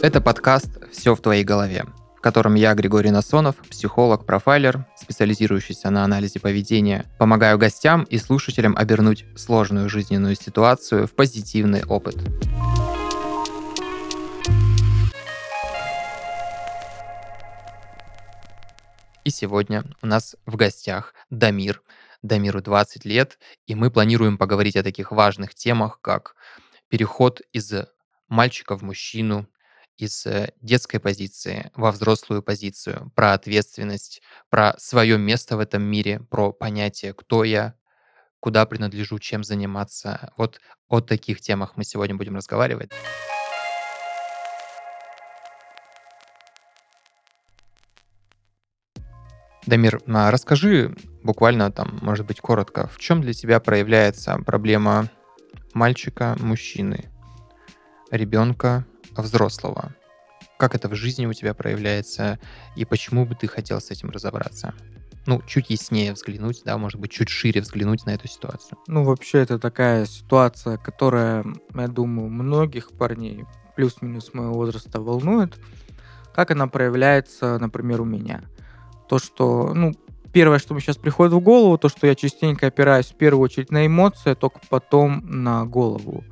Это подкаст «Все в твоей голове», в котором я, Григорий Насонов, психолог, профайлер, специализирующийся на анализе поведения, помогаю гостям и слушателям обернуть сложную жизненную ситуацию в позитивный опыт. И сегодня у нас в гостях Дамир. Дамиру 20 лет, и мы планируем поговорить о таких важных темах, как переход из мальчика в мужчину, из э, детской позиции во взрослую позицию, про ответственность, про свое место в этом мире, про понятие, кто я, куда принадлежу, чем заниматься. Вот о таких темах мы сегодня будем разговаривать. Дамир, а расскажи буквально там, может быть, коротко, в чем для тебя проявляется проблема мальчика, мужчины, ребенка, взрослого? Как это в жизни у тебя проявляется и почему бы ты хотел с этим разобраться? Ну, чуть яснее взглянуть, да, может быть, чуть шире взглянуть на эту ситуацию. Ну, вообще, это такая ситуация, которая, я думаю, многих парней плюс-минус моего возраста волнует. Как она проявляется, например, у меня? То, что, ну, первое, что мне сейчас приходит в голову, то, что я частенько опираюсь в первую очередь на эмоции, а только потом на голову.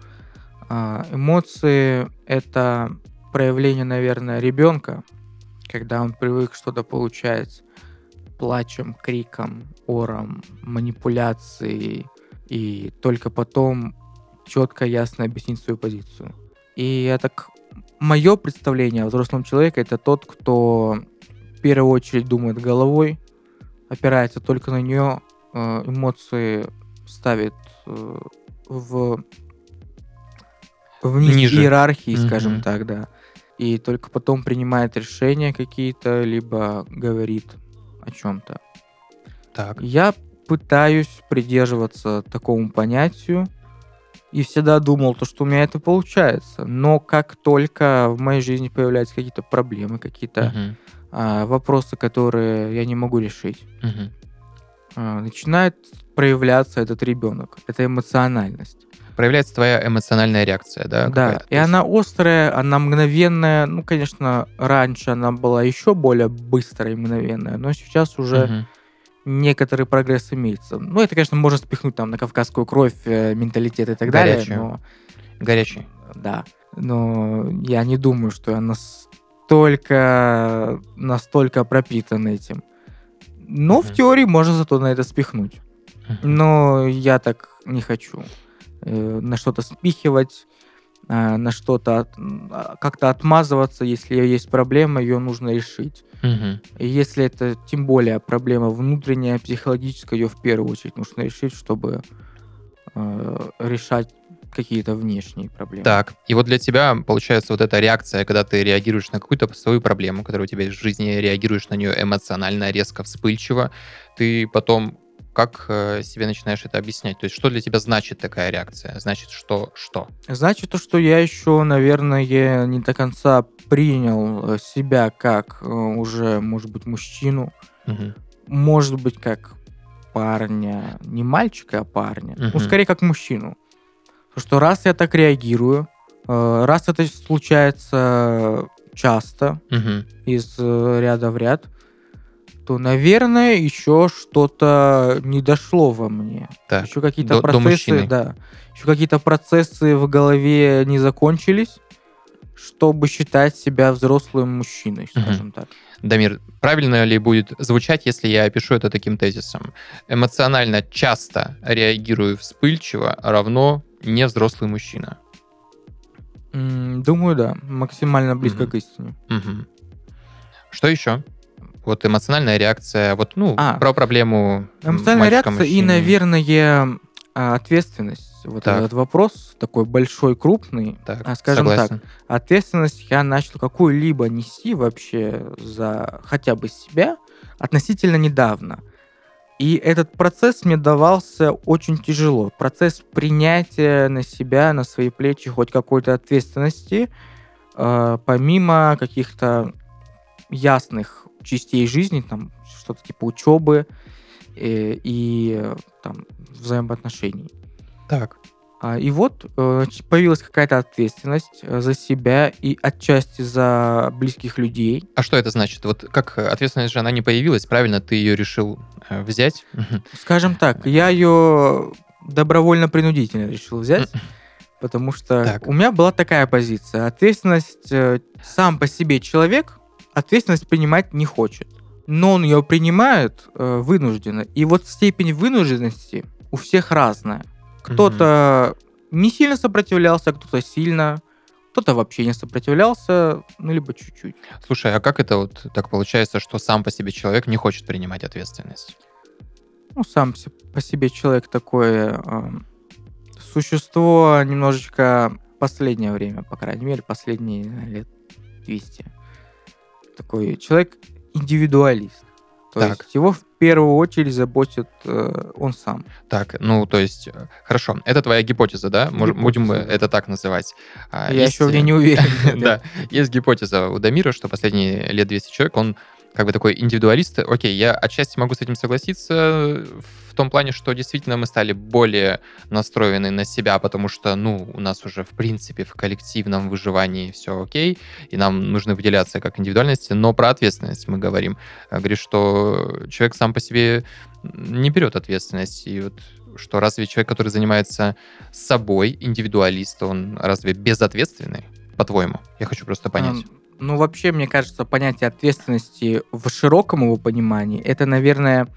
А, эмоции — это проявление, наверное, ребенка, когда он привык что-то получать плачем, криком, ором, манипуляцией, и только потом четко, ясно объяснить свою позицию. И так... Мое представление о взрослом человеке — это тот, кто в первую очередь думает головой, опирается только на нее, э, эмоции ставит э, в вниз Ниже. иерархии, mm-hmm. скажем так, да. И только потом принимает решения какие-то, либо говорит о чем-то. Так. Я пытаюсь придерживаться такому понятию и всегда думал, то, что у меня это получается. Но как только в моей жизни появляются какие-то проблемы, какие-то угу. а, вопросы, которые я не могу решить, угу. а, начинает проявляться этот ребенок, это эмоциональность проявляется твоя эмоциональная реакция, да? Да, и она острая, она мгновенная. Ну, конечно, раньше она была еще более быстрая и мгновенная, но сейчас уже угу. некоторый прогресс имеется. Ну, это, конечно, можно спихнуть там на кавказскую кровь, э, менталитет и так Горячую. далее. Но... Горячий. Да. Но я не думаю, что я настолько, настолько пропитан этим. Но угу. в теории можно зато на это спихнуть. Но я так не хочу. Э, на что-то спихивать, э, на что-то а, как-то отмазываться, если есть проблема, ее нужно решить. Угу. И если это тем более проблема внутренняя, психологическая, ее в первую очередь нужно решить, чтобы э, решать какие-то внешние проблемы. Так, и вот для тебя получается вот эта реакция, когда ты реагируешь на какую-то свою проблему, которая у тебя в жизни, реагируешь на нее эмоционально, резко, вспыльчиво, ты потом как э, себе начинаешь это объяснять? То есть что для тебя значит такая реакция? Значит, что? Что? Значит то, что я еще, наверное, не до конца принял э, себя как э, уже, может быть, мужчину. Угу. Может быть, как парня. Не мальчика, а парня. Угу. Ну, скорее, как мужчину. Потому что раз я так реагирую, раз это случается часто, угу. из ряда в ряд, то, наверное, еще что-то не дошло во мне. Так, еще какие-то процессы, да, еще какие-то процессы в голове не закончились, чтобы считать себя взрослым мужчиной, скажем угу. так. Дамир, правильно ли будет звучать, если я опишу это таким тезисом? Эмоционально часто реагирую вспыльчиво равно не взрослый мужчина. Думаю, да. Максимально близко угу. к истине. Угу. Что еще? Вот эмоциональная реакция, вот, ну, а, про проблему Эмоциональная реакция мужчины. и, наверное, а, ответственность. Вот так. этот вопрос такой большой, крупный. Так, а, Скажем согласен. так, ответственность я начал какую-либо нести вообще за хотя бы себя относительно недавно. И этот процесс мне давался очень тяжело. Процесс принятия на себя, на свои плечи хоть какой-то ответственности, э, помимо каких-то ясных частей жизни, там что-то типа учебы и, э, и там взаимоотношений. Так. А, И вот э, появилась какая-то ответственность э, за себя и отчасти за близких людей. А что это значит? Вот как ответственность же она не появилась, правильно? Ты ее решил э, взять? Скажем так, я ее добровольно-принудительно решил взять, потому что Так. у меня была такая позиция. Ответственность э, сам по себе человек ответственность принимать не хочет. Но он ее принимает э, вынужденно. И вот степень вынужденности у всех разная. Кто-то не сильно сопротивлялся, кто-то сильно, кто-то вообще не сопротивлялся, ну, либо чуть-чуть. Слушай, а как это вот так получается, что сам по себе человек не хочет принимать ответственность? Ну, сам по себе человек такое э, существо немножечко последнее время, по крайней мере, последние лет 200. Такой человек индивидуалист. То Так. есть его в первую очередь заботит э, он сам. Так, ну, то есть, э, хорошо, это твоя гипотеза, да? Мож- Будем мы Гипотеза, это так называть. А, Я есть, еще в ней э, не уверен. Да, есть гипотеза у Дамира, что последние лет 200 человек, он как бы такой индивидуалист. Окей, я отчасти могу с этим согласиться в том плане, что действительно мы стали более настроены на себя, потому что, ну, у нас уже, в принципе, в коллективном выживании все окей, и нам нужно выделяться как индивидуальности, но про ответственность мы говорим. Говоришь, что человек сам по себе не берет ответственность, и вот что разве человек, который занимается собой, индивидуалист, он разве безответственный, по-твоему? Я хочу просто понять. Ну, вообще, мне кажется, понятие ответственности в широком его понимании, это, наверное,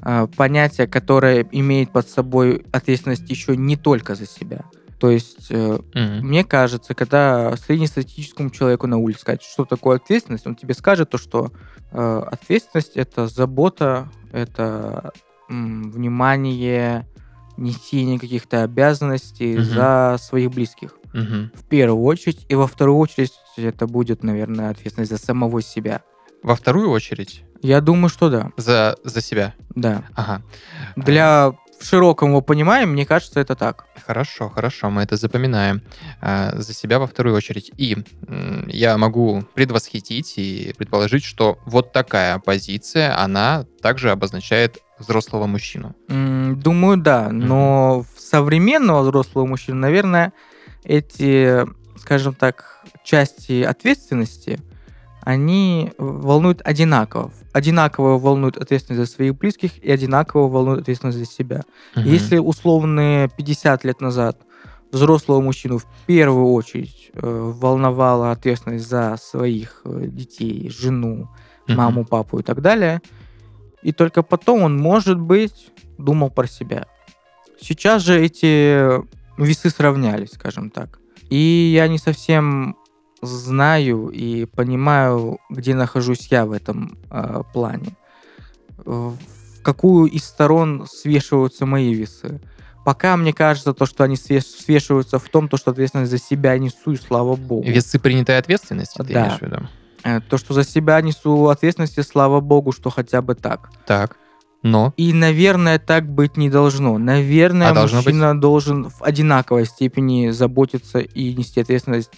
а, понятие, которое имеет под собой ответственность еще не только за себя. То есть, Мгм. мне кажется, когда среднестатистическому человеку на улице сказать, что такое ответственность, он тебе скажет то, что э, ответственность это забота, это м, внимание, несение каких-то обязанностей Мгм. за своих близких Мгм. в первую очередь, и во вторую очередь это будет, наверное, ответственность за самого себя. Во вторую очередь Я думаю, что да, за, за себя. да. Ага. Для в широком его понимании, мне кажется, это так. Хорошо, хорошо, мы это запоминаем. А, за себя во вторую очередь. И я могу предвосхитить и предположить, что вот такая позиция, она также обозначает взрослого мужчину. Думаю, да. Но в современного взрослого мужчины, наверное, эти, скажем так, части ответственности, они волнуют одинаково. Одинаково волнуют ответственность за своих близких и одинаково волнуют ответственность за себя. Мгм. Если условные 50 лет назад взрослого мужчину в первую очередь э, волновала ответственность за своих э, детей, жену, маму, папу и так далее, и только потом он, может быть, думал про себя. Сейчас же эти весы сравнялись, скажем так. И я не совсем знаю и понимаю, где нахожусь я в этом э, плане. В какую из сторон свешиваются мои весы. Пока мне кажется, то, что они свеш- свешиваются в том, то, что ответственность за себя несу, и слава богу. Весы принятой ответственности, ты Да. имеешь в виду? Э, То, что за себя несу ответственность, и слава богу, что хотя бы так. Так. Но И, наверное, так быть не должно. Наверное, А должно мужчина должен в одинаковой степени заботиться и нести ответственность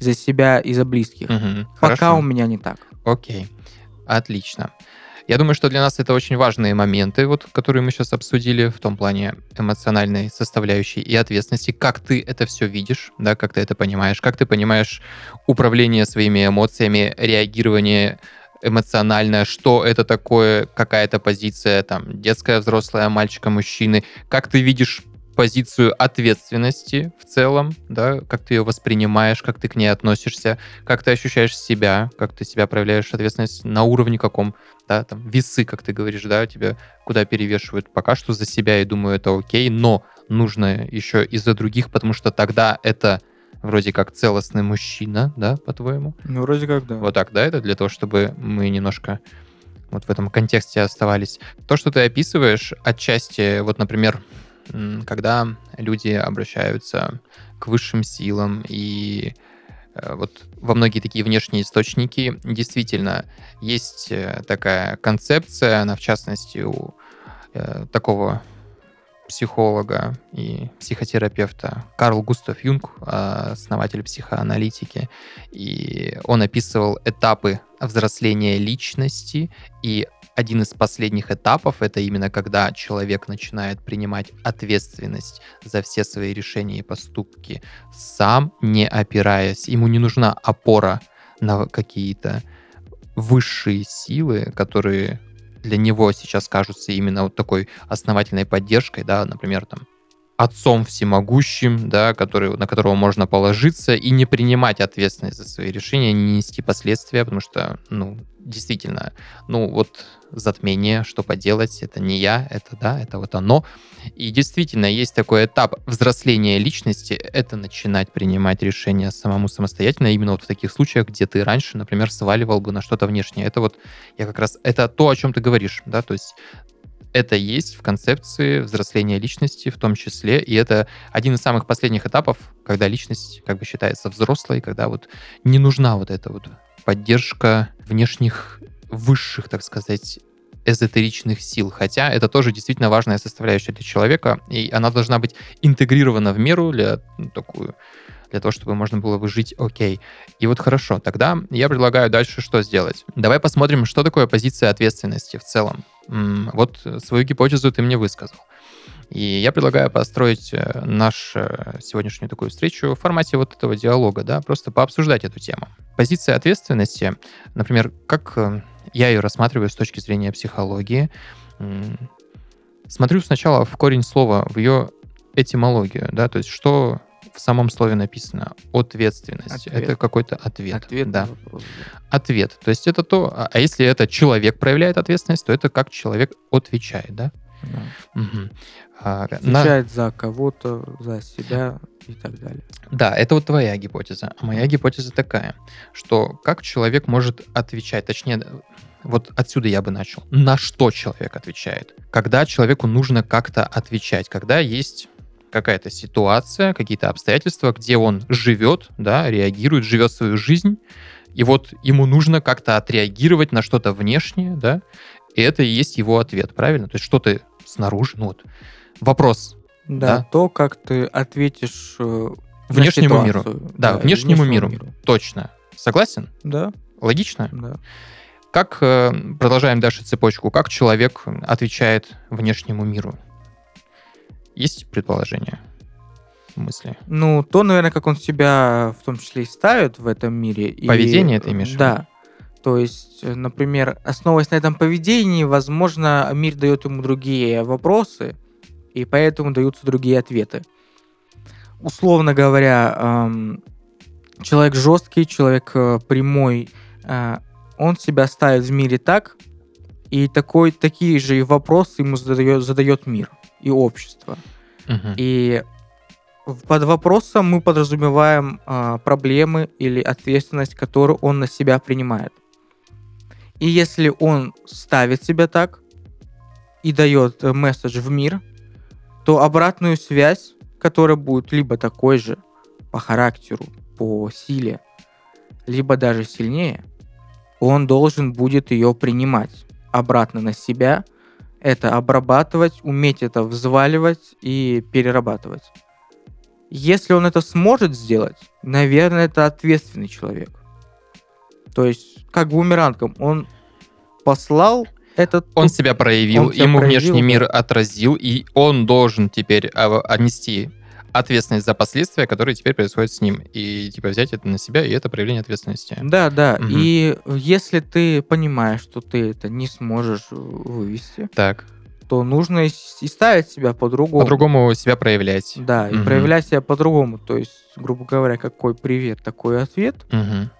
за себя и за близких. Мгм. Пока Хорошо. у меня не так. Окей, отлично. Я думаю, что для нас это очень важные моменты, вот, которые мы сейчас обсудили в том плане эмоциональной составляющей и ответственности. Как ты это все видишь, да, как ты это понимаешь, как ты понимаешь управление своими эмоциями, реагирование эмоциональное, что это такое, какая-то позиция, там, детская, взрослая, мальчика, мужчины, как ты видишь позицию ответственности в целом, да, как ты ее воспринимаешь, как ты к ней относишься, как ты ощущаешь себя, как ты себя проявляешь ответственность на уровне каком, да, там, весы, как ты говоришь, да, тебя куда перевешивают пока что за себя, и думаю, это окей, но нужно еще и за других, потому что тогда это вроде как целостный мужчина, да, по-твоему? Ну, вроде как да. Вот так, да, это для того, чтобы мы немножко вот в этом контексте оставались. То, что ты описываешь, отчасти, вот, например, когда люди обращаются к высшим силам и э, вот во многие такие внешние источники. Действительно есть э, такая концепция, она в частности у э, такого психолога и психотерапевта. Карл Густав Юнг, э, основатель психоаналитики, и он описывал этапы взросления личности и один из последних этапов это именно когда человек начинает принимать ответственность за все свои решения и поступки сам, не опираясь. Ему не нужна опора на какие-то высшие силы, которые для него сейчас кажутся именно вот такой основательной поддержкой, да, например, там, отцом всемогущим, да, который, на которого можно положиться и не принимать ответственность за свои решения, не нести последствия, потому что, ну, действительно, ну, вот затмение, что поделать, это не я, это да, это вот оно. И действительно, есть такой этап взросления личности, это начинать принимать решения самому самостоятельно, именно вот в таких случаях, где ты раньше, например, сваливал бы на что-то внешнее. Это вот, я как раз, это то, о чем ты говоришь, да, то есть это есть в концепции взросления личности в том числе, и это один из самых последних этапов, когда личность как бы считается взрослой, когда вот не нужна вот эта вот поддержка внешних высших, так сказать, эзотеричных сил. Хотя это тоже действительно важная составляющая для человека, и она должна быть интегрирована в меру для ну, такую для того, чтобы можно было бы жить окей. И вот хорошо, тогда я предлагаю дальше что сделать? Давай посмотрим, что такое позиция ответственности в целом. Вот свою гипотезу ты мне высказал. И я предлагаю построить э, нашу э, сегодняшнюю такую встречу в формате вот этого диалога, да, просто пообсуждать эту тему. Позиция ответственности, например, как э, я ее рассматриваю с точки зрения психологии, смотрю сначала в корень слова, в ее этимологию, да, то есть что в самом слове написано ответственность. Ответ. Это какой-то ответ. Ответ да. Вопрос, да. Ответ. То есть это то, а, а если это человек проявляет ответственность, то это как человек отвечает, да? Да. Угу. Отвечает на... за кого-то, за себя и так далее. Да, это вот твоя гипотеза. А моя гипотеза такая, что как человек может отвечать, точнее, вот отсюда я бы начал. На что человек отвечает? Когда человеку нужно как-то отвечать, когда есть какая-то ситуация, какие-то обстоятельства, где он живет, да, реагирует, живет свою жизнь, и вот ему нужно как-то отреагировать на что-то внешнее, да, и это и есть его ответ, правильно? То есть что ты снаружи, ну вот, вопрос. Да, да? то, как ты ответишь э, внешнему миру. Да, да внешнему, внешнему миру. миру. Точно. Согласен? Да. Логично? Да. Как, э, продолжаем дальше цепочку, как человек отвечает внешнему миру? Есть предположение? мысли? Ну, то, наверное, как он себя в том числе и ставит в этом мире. Поведение и, ты имеешь Да. То есть, э, например, основываясь на этом поведении, возможно, мир дает ему другие вопросы, и поэтому даются другие ответы. Условно говоря, человек жесткий, человек э, прямой, э, он себя ставит в мире так, и такой, такие же вопросы ему задает, задает мир и общество. Угу. И под вопросом мы подразумеваем а, проблемы или ответственность, которую он на себя принимает. И если он ставит себя так и дает э, месседж в мир, то обратную связь, которая будет либо такой же по характеру, по силе, либо даже сильнее, он должен будет ее принимать обратно на себя – это обрабатывать, уметь это взваливать и перерабатывать. Если он это сможет сделать, наверное, это ответственный человек. То есть, как бумерангом, он послал этот... Он себя проявил, он себя ему проявил, внешний мир отразил, и он должен теперь отнести ответственность за последствия, которые теперь происходят с ним. И типа взять это на себя, и это проявление ответственности. Да, да. Угу. И если ты понимаешь, что ты это не сможешь вывести, так. то нужно и ставить себя по-другому. По-другому себя проявлять. Да, и угу. проявлять себя по-другому. То есть, грубо говоря, какой привет, такой ответ. Угу.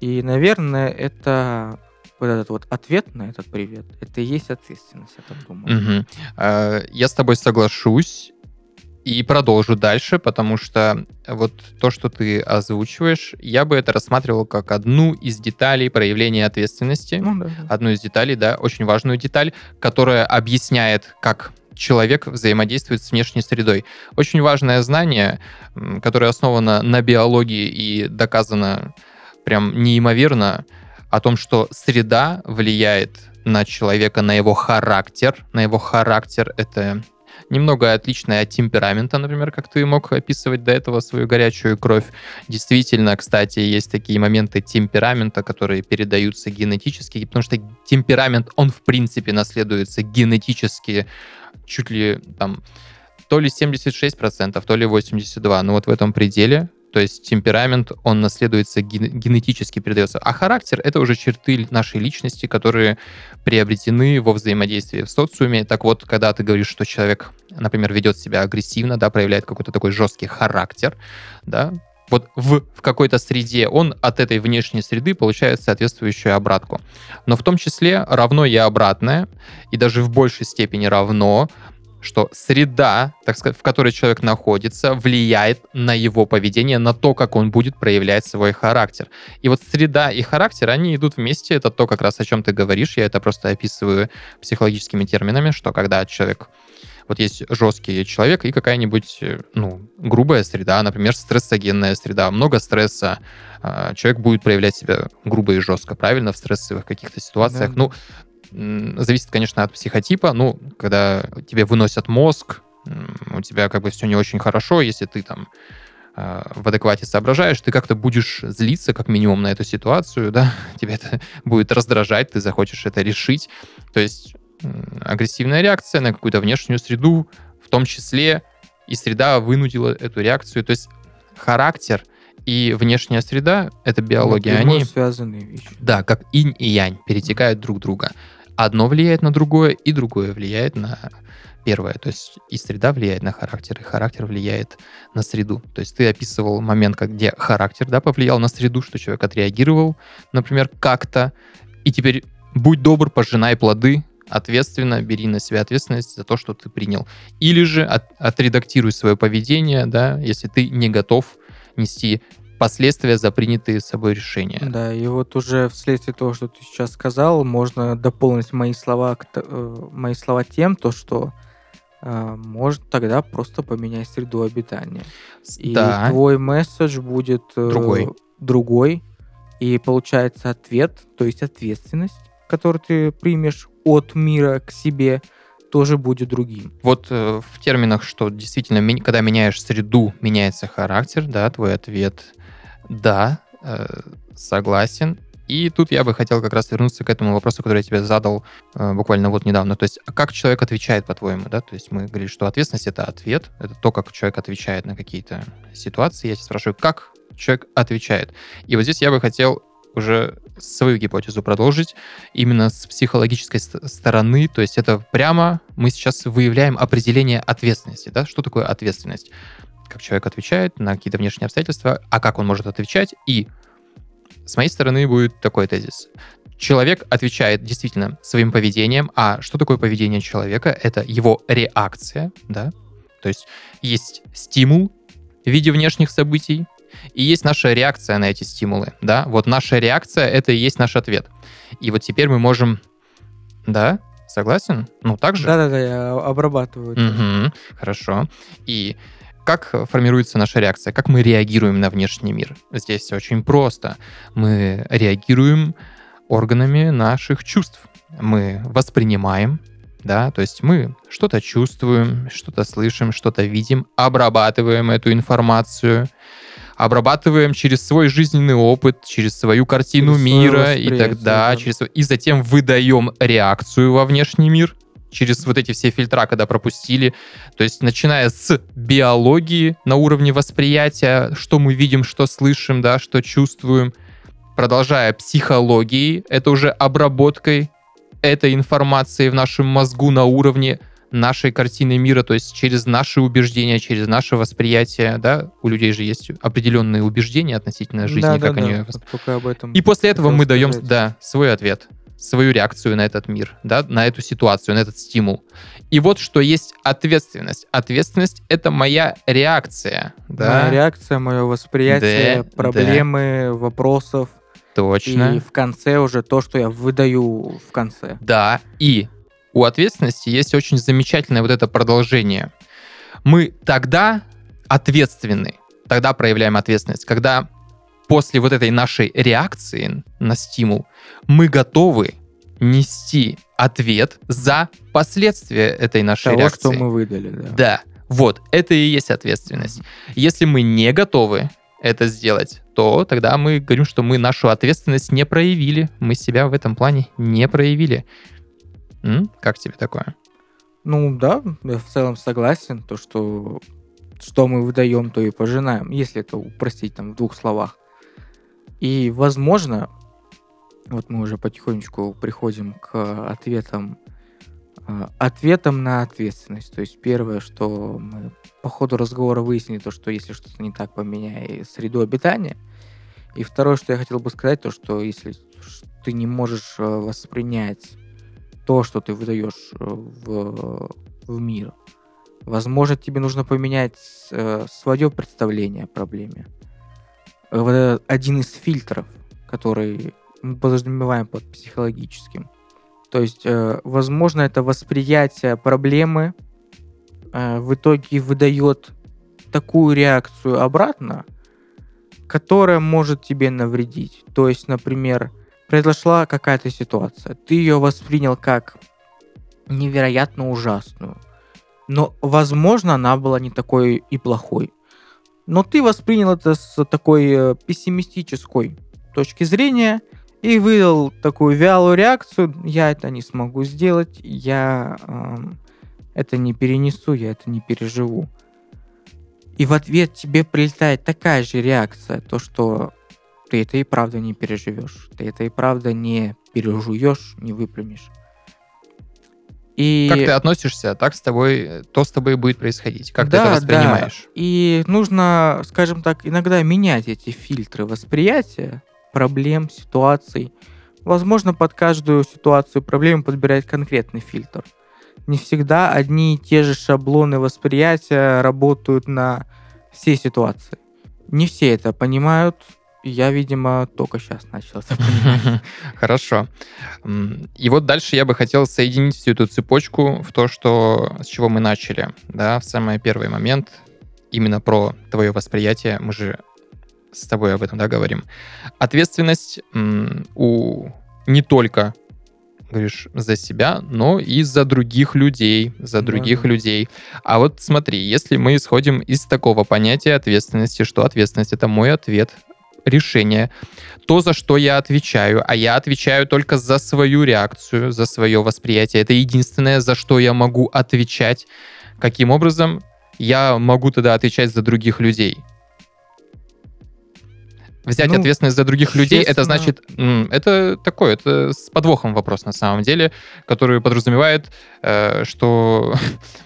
И, наверное, это вот этот вот ответ на этот привет, это и есть ответственность, я так думаю. Угу. Я с тобой соглашусь и продолжу дальше, потому что вот то, что ты озвучиваешь, я бы это рассматривал как одну из деталей проявления ответственности. Ну, да. Одну из деталей, да, очень важную деталь, которая объясняет, как человек взаимодействует с внешней средой. Очень важное знание, которое основано на биологии и доказано прям неимоверно о том, что среда влияет на человека, на его характер. На его характер это немного отличное от темперамента, например, как ты мог описывать до этого свою горячую кровь. Действительно, кстати, есть такие моменты темперамента, которые передаются генетически, потому что темперамент, он в принципе наследуется генетически чуть ли там то ли 76%, то ли 82%. Ну вот в этом пределе то есть темперамент, он наследуется генетически, передается. А характер — это уже черты нашей личности, которые приобретены во взаимодействии в социуме. Так вот, когда ты говоришь, что человек, например, ведет себя агрессивно, да, проявляет какой-то такой жесткий характер, да, вот в, в какой-то среде он от этой внешней среды получает соответствующую обратку. Но в том числе равно и обратное, и даже в большей степени равно что среда, так сказать, в которой человек находится, влияет на его поведение, на то, как он будет проявлять свой характер. И вот среда и характер, они идут вместе. Это то, как раз о чем ты говоришь. Я это просто описываю психологическими терминами, что когда человек вот есть жесткий человек и какая-нибудь, ну, грубая среда, например, стрессогенная среда, много стресса, а, человек будет проявлять себя грубо и жестко, правильно, в стрессовых каких-то ситуациях. Да. Ну, зависит, конечно, от психотипа. Ну, когда тебе выносят мозг, у тебя как бы все не очень хорошо, если ты там а, в адеквате соображаешь, ты как-то будешь злиться как минимум на эту ситуацию, да, тебя это будет раздражать, ты захочешь это решить. То есть агрессивная реакция на какую-то внешнюю среду, в том числе и среда вынудила эту реакцию. То есть характер и внешняя среда, это биология, они... связанные вещи. Да, как инь и янь, перетекают друг друга одно влияет на другое, и другое влияет на первое. То есть и среда влияет на характер, и характер влияет на среду. То есть ты описывал момент, где характер да, повлиял на среду, что человек отреагировал, например, как-то, и теперь будь добр, пожинай плоды, ответственно, бери на себя ответственность за то, что ты принял. Или же от, отредактируй свое поведение, да, если ты не готов нести последствия за принятые собой решения. Да, и вот уже вследствие того, что ты сейчас сказал, можно дополнить мои слова, э, мои слова тем, то, что э, может тогда просто поменять среду обитания. И да. твой месседж будет э, другой. другой. И получается ответ, то есть ответственность, которую ты примешь от мира к себе, тоже будет другим. Вот э, в терминах, что действительно, когда меняешь среду, меняется характер, да, твой ответ да, э, согласен. И тут я бы хотел как раз вернуться к этому вопросу, который я тебе задал э, буквально вот недавно. То есть, а как человек отвечает, по-твоему, да? То есть мы говорили, что ответственность — это ответ, это то, как человек отвечает на какие-то ситуации. Я тебя спрашиваю, как человек отвечает? И вот здесь я бы хотел уже свою гипотезу продолжить именно с психологической стороны. То есть это прямо мы сейчас выявляем определение ответственности. Да? Что такое ответственность? Как человек отвечает на какие-то внешние обстоятельства, а как он может отвечать. И с моей стороны будет такой тезис. Человек отвечает действительно своим поведением. А что такое поведение человека? Это его реакция, да? То есть есть стимул в виде внешних событий, и есть наша реакция на эти стимулы, да? Вот наша реакция — это и есть наш ответ. И вот теперь мы можем... Да? Согласен? Ну, так же? Да-да-да, я обрабатываю. Угу, хорошо. И как формируется наша реакция? Как мы реагируем на внешний мир? Здесь все очень просто. Мы реагируем органами наших чувств. Мы воспринимаем, да, то есть мы что-то чувствуем, что-то слышим, что-то видим, обрабатываем эту информацию, обрабатываем через свой жизненный опыт, через свою картину через мира и тогда, да. через и затем выдаем реакцию во внешний мир, через вот эти все фильтра, когда пропустили. То есть начиная с биологии на уровне восприятия, что мы видим, что слышим, да, что чувствуем, продолжая психологией, это уже обработкой этой информации в нашем мозгу на уровне нашей картины мира, то есть через наши убеждения, через наше восприятие, да, у людей же есть определенные убеждения относительно жизни, да, как да, они... Да. Вот об этом И после этого мы даем, да, свой ответ свою реакцию на этот мир, да, на эту ситуацию, на этот стимул. И вот что есть ответственность. Ответственность — это моя реакция. Да? Моя реакция, мое восприятие, да, проблемы, да. вопросов. Точно. И в конце уже то, что я выдаю в конце. Да, и у ответственности есть очень замечательное вот это продолжение. Мы тогда ответственны, тогда проявляем ответственность, когда после вот этой нашей реакции на стимул мы готовы нести ответ за последствия этой нашей Того, реакции. что мы выдали, да. Да, вот, это и есть ответственность. Если мы не готовы это сделать, то тогда мы говорим, что мы нашу ответственность не проявили, мы себя в этом плане не проявили. М? Как тебе такое? Ну да, я в целом согласен, то что что мы выдаем, то и пожинаем, если это упростить там в двух словах. И, возможно, вот мы уже потихонечку приходим к ответам, э, ответам на ответственность. То есть первое, что мы по ходу разговора выяснили, то, что если что-то не так, поменяй среду обитания. И второе, что я хотел бы сказать, то, что если ты не можешь э, воспринять то, что ты выдаешь э, в, в мир, возможно, тебе нужно поменять э, свое представление о проблеме. Э, один из фильтров, который мы подразумеваем под психологическим. То есть, э, возможно, это восприятие проблемы э, в итоге выдает такую реакцию обратно, которая может тебе навредить. То есть, например, произошла какая-то ситуация, ты ее воспринял как невероятно ужасную, но, возможно, она была не такой и плохой. Но ты воспринял это с такой э, пессимистической точки зрения и выдал такую вялую реакцию. Я это не смогу сделать, я эм, это не перенесу, я это не переживу. И в ответ тебе прилетает такая же реакция, то что ты это и правда не переживешь, ты это и правда не пережуешь, не выплюнешь. И... Как ты относишься, так с тобой, то с тобой и будет происходить. Как ты Да, это да. воспринимаешь? И нужно, скажем так, иногда менять эти фильтры восприятия проблем, ситуаций. Возможно, под каждую ситуацию проблему подбирать конкретный фильтр. Не всегда одни и те же шаблоны восприятия работают на все ситуации. Не все это понимают. Я, видимо, только сейчас начал это понимать. Хорошо. И вот дальше я бы хотел соединить всю эту цепочку в то, что с чего мы начали, да, в самый первый момент, именно про твое восприятие, мы же с тобой об этом, да, говорим. Ответственность у не только говоришь, за себя, но и за других людей, за других да. людей. А вот смотри, если мы исходим из такого понятия ответственности, что ответственность — это мой ответ, решение, то, за что я отвечаю, а я отвечаю только за свою реакцию, за свое восприятие. Это единственное, за что я могу отвечать. Каким образом я могу тогда отвечать за других людей? Взять Ну, ответственность за других людей, это значит, это такой, это с подвохом вопрос на самом деле, который подразумевает, э, что,